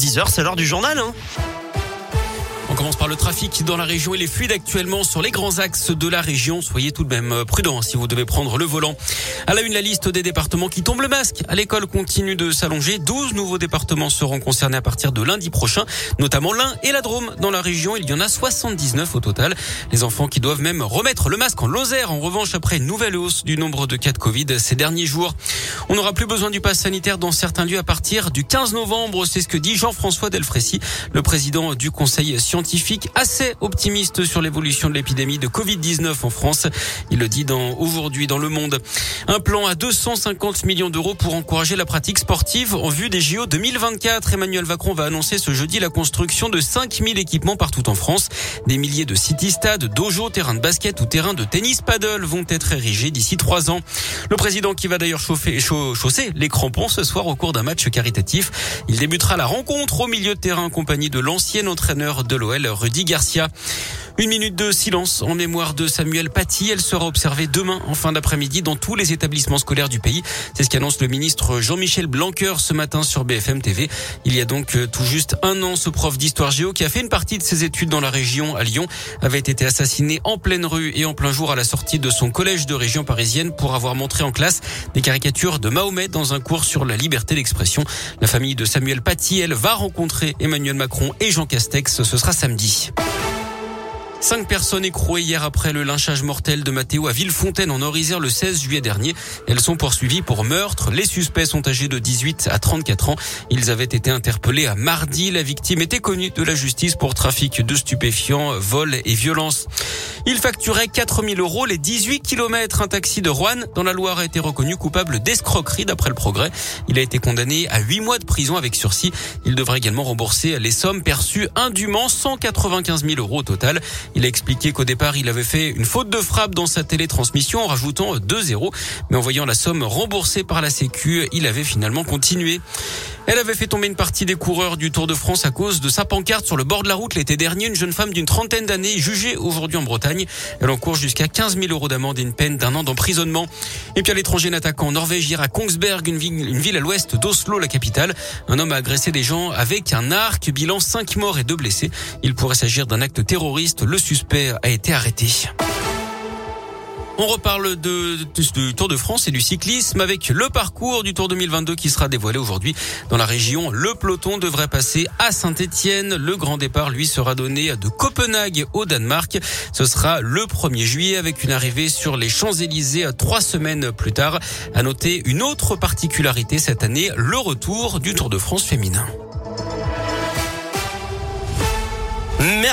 10h, c'est l'heure du journal. Hein. On commence par le trafic dans la région. Il est fluide actuellement sur les grands axes de la région. Soyez tout de même prudents si vous devez prendre le volant. À la une, la liste des départements qui tombent le masque. À l'école continue de s'allonger. 12 nouveaux départements seront concernés à partir de lundi prochain, notamment l'Ain et la Drôme. Dans la région, il y en a 79 au total. Les enfants qui doivent même remettre le masque en Lozère. En revanche, après une nouvelle hausse du nombre de cas de Covid ces derniers jours. On n'aura plus besoin du pass sanitaire dans certains lieux à partir du 15 novembre. C'est ce que dit Jean-François Delfrécy, le président du conseil scientifique scientifique assez optimiste sur l'évolution de l'épidémie de Covid-19 en France. Il le dit dans aujourd'hui dans Le Monde. Un plan à 250 millions d'euros pour encourager la pratique sportive en vue des JO 2024. Emmanuel Macron va annoncer ce jeudi la construction de 5000 équipements partout en France. Des milliers de city-stades, dojos, terrains de basket ou terrains de tennis paddle vont être érigés d'ici trois ans. Le président qui va d'ailleurs chausser les crampons ce soir au cours d'un match caritatif. Il débutera la rencontre au milieu de terrain en compagnie de l'ancien entraîneur de l'OM Rudy Garcia. Une minute de silence en mémoire de Samuel Paty. Elle sera observée demain en fin d'après-midi dans tous les établissements scolaires du pays. C'est ce qu'annonce le ministre Jean-Michel Blanquer ce matin sur BFM TV. Il y a donc euh, tout juste un an, ce prof d'histoire géo qui a fait une partie de ses études dans la région à Lyon avait été assassiné en pleine rue et en plein jour à la sortie de son collège de région parisienne pour avoir montré en classe des caricatures de Mahomet dans un cours sur la liberté d'expression. La famille de Samuel Paty, elle, va rencontrer Emmanuel Macron et Jean Castex. Ce sera samedi. Cinq personnes écrouées hier après le lynchage mortel de Mathéo à Villefontaine en Orisère le 16 juillet dernier. Elles sont poursuivies pour meurtre. Les suspects sont âgés de 18 à 34 ans. Ils avaient été interpellés à mardi. La victime était connue de la justice pour trafic de stupéfiants, vol et violence. Il facturait 4000 euros les 18 kilomètres. Un taxi de Rouen dans la Loire a été reconnu coupable d'escroquerie d'après le progrès. Il a été condamné à 8 mois de prison avec sursis. Il devrait également rembourser les sommes perçues indûment, 195 000 euros au total. Il a expliqué qu'au départ, il avait fait une faute de frappe dans sa télétransmission en rajoutant 2 zéros. Mais en voyant la somme remboursée par la Sécu, il avait finalement continué. Elle avait fait tomber une partie des coureurs du Tour de France à cause de sa pancarte sur le bord de la route l'été dernier. Une jeune femme d'une trentaine d'années jugée aujourd'hui en Bretagne. Elle encourt jusqu'à 15 000 euros d'amende et une peine d'un an d'emprisonnement. Et puis à l'étranger, un attaquant en Norvège hier à Kongsberg, une ville, à l'ouest d'Oslo, la capitale. Un homme a agressé des gens avec un arc. Bilan 5 morts et 2 blessés. Il pourrait s'agir d'un acte terroriste. Suspect a été arrêté. On reparle de, du Tour de France et du cyclisme avec le parcours du Tour 2022 qui sera dévoilé aujourd'hui dans la région. Le peloton devrait passer à Saint-Etienne. Le grand départ, lui, sera donné de Copenhague au Danemark. Ce sera le 1er juillet avec une arrivée sur les Champs-Élysées trois semaines plus tard. À noter une autre particularité cette année, le retour du Tour de France féminin. Merci.